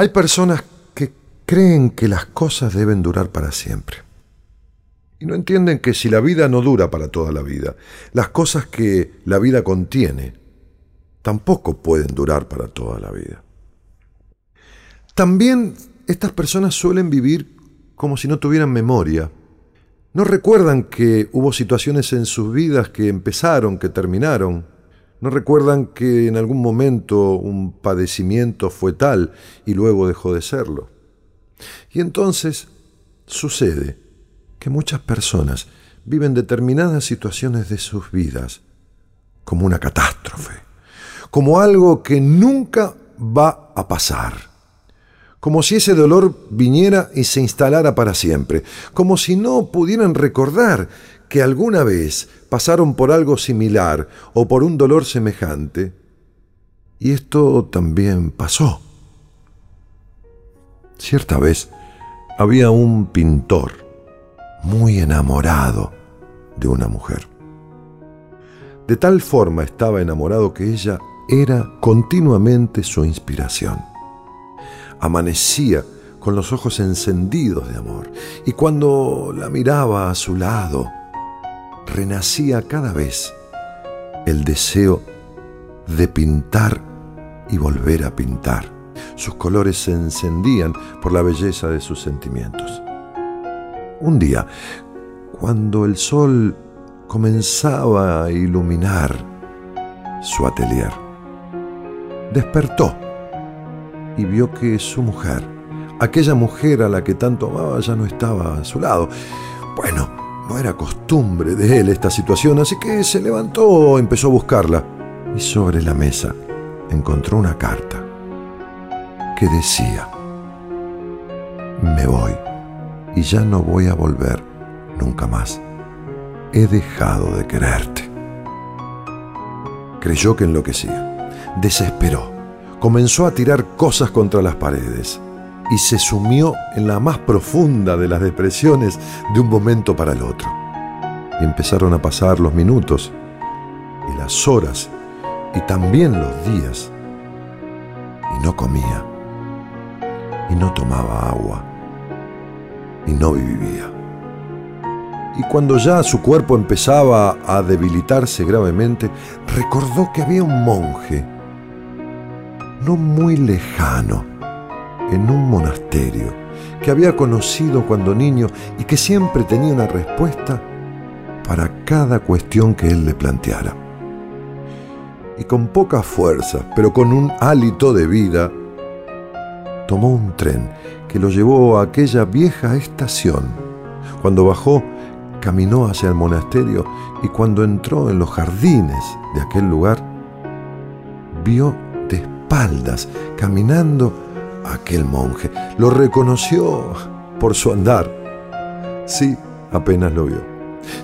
Hay personas que creen que las cosas deben durar para siempre. Y no entienden que si la vida no dura para toda la vida, las cosas que la vida contiene tampoco pueden durar para toda la vida. También estas personas suelen vivir como si no tuvieran memoria. No recuerdan que hubo situaciones en sus vidas que empezaron, que terminaron, no recuerdan que en algún momento un padecimiento fue tal y luego dejó de serlo. Y entonces sucede que muchas personas viven determinadas situaciones de sus vidas como una catástrofe, como algo que nunca va a pasar, como si ese dolor viniera y se instalara para siempre, como si no pudieran recordar que alguna vez pasaron por algo similar o por un dolor semejante, y esto también pasó. Cierta vez había un pintor muy enamorado de una mujer. De tal forma estaba enamorado que ella era continuamente su inspiración. Amanecía con los ojos encendidos de amor y cuando la miraba a su lado, renacía cada vez el deseo de pintar y volver a pintar. Sus colores se encendían por la belleza de sus sentimientos. Un día, cuando el sol comenzaba a iluminar su atelier, despertó y vio que su mujer, aquella mujer a la que tanto amaba, ya no estaba a su lado. Bueno, no era costumbre de él esta situación, así que se levantó, empezó a buscarla y sobre la mesa encontró una carta que decía, me voy y ya no voy a volver nunca más. He dejado de quererte. Creyó que enloquecía, desesperó, comenzó a tirar cosas contra las paredes y se sumió en la más profunda de las depresiones de un momento para el otro. Y empezaron a pasar los minutos y las horas y también los días. Y no comía, y no tomaba agua, y no vivía. Y cuando ya su cuerpo empezaba a debilitarse gravemente, recordó que había un monje, no muy lejano, en un monasterio que había conocido cuando niño y que siempre tenía una respuesta para cada cuestión que él le planteara. Y con poca fuerza, pero con un hálito de vida, tomó un tren que lo llevó a aquella vieja estación. Cuando bajó, caminó hacia el monasterio y cuando entró en los jardines de aquel lugar, vio espaldas, caminando aquel monje. Lo reconoció por su andar. Sí, apenas lo vio.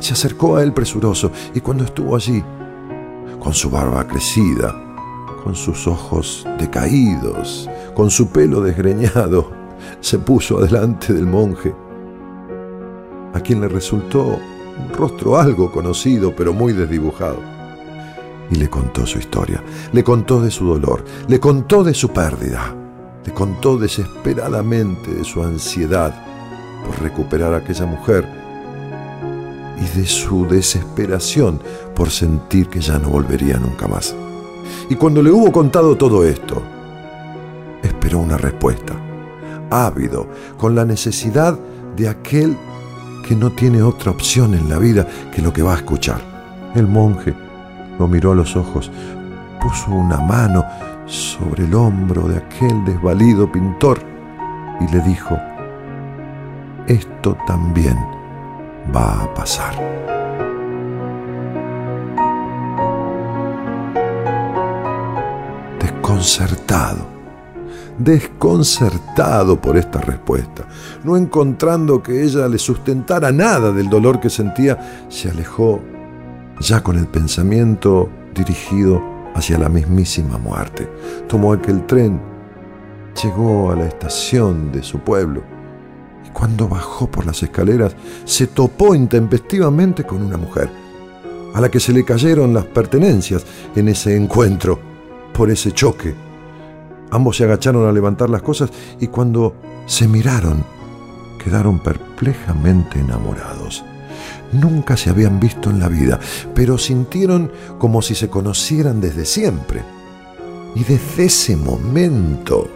Se acercó a él presuroso y cuando estuvo allí, con su barba crecida, con sus ojos decaídos, con su pelo desgreñado, se puso adelante del monje, a quien le resultó un rostro algo conocido, pero muy desdibujado. Y le contó su historia, le contó de su dolor, le contó de su pérdida le contó desesperadamente de su ansiedad por recuperar a aquella mujer y de su desesperación por sentir que ya no volvería nunca más. Y cuando le hubo contado todo esto, esperó una respuesta, ávido, con la necesidad de aquel que no tiene otra opción en la vida que lo que va a escuchar. El monje lo miró a los ojos, puso una mano sobre el hombro de aquel desvalido pintor y le dijo, esto también va a pasar. Desconcertado, desconcertado por esta respuesta, no encontrando que ella le sustentara nada del dolor que sentía, se alejó ya con el pensamiento dirigido hacia la mismísima muerte. Tomó aquel tren, llegó a la estación de su pueblo y cuando bajó por las escaleras se topó intempestivamente con una mujer, a la que se le cayeron las pertenencias en ese encuentro, por ese choque. Ambos se agacharon a levantar las cosas y cuando se miraron, quedaron perplejamente enamorados. Nunca se habían visto en la vida, pero sintieron como si se conocieran desde siempre. Y desde ese momento,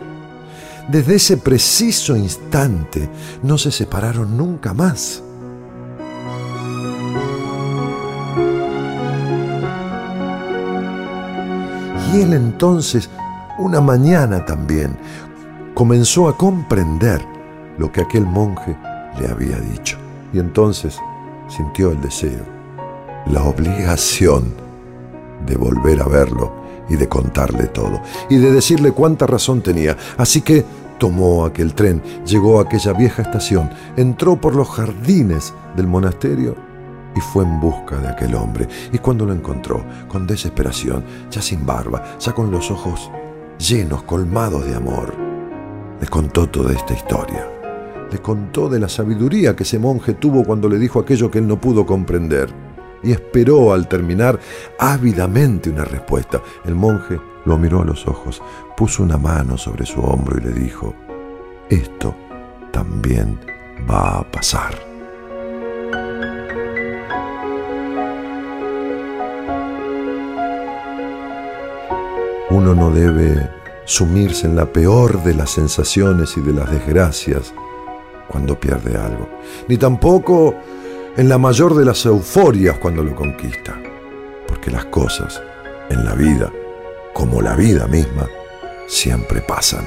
desde ese preciso instante, no se separaron nunca más. Y él entonces, una mañana también, comenzó a comprender lo que aquel monje le había dicho. Y entonces sintió el deseo, la obligación de volver a verlo y de contarle todo, y de decirle cuánta razón tenía. Así que tomó aquel tren, llegó a aquella vieja estación, entró por los jardines del monasterio y fue en busca de aquel hombre. Y cuando lo encontró, con desesperación, ya sin barba, ya con los ojos llenos, colmados de amor, le contó toda esta historia. Le contó de la sabiduría que ese monje tuvo cuando le dijo aquello que él no pudo comprender. Y esperó al terminar ávidamente una respuesta. El monje lo miró a los ojos, puso una mano sobre su hombro y le dijo, esto también va a pasar. Uno no debe sumirse en la peor de las sensaciones y de las desgracias cuando pierde algo, ni tampoco en la mayor de las euforias cuando lo conquista, porque las cosas en la vida, como la vida misma, siempre pasan.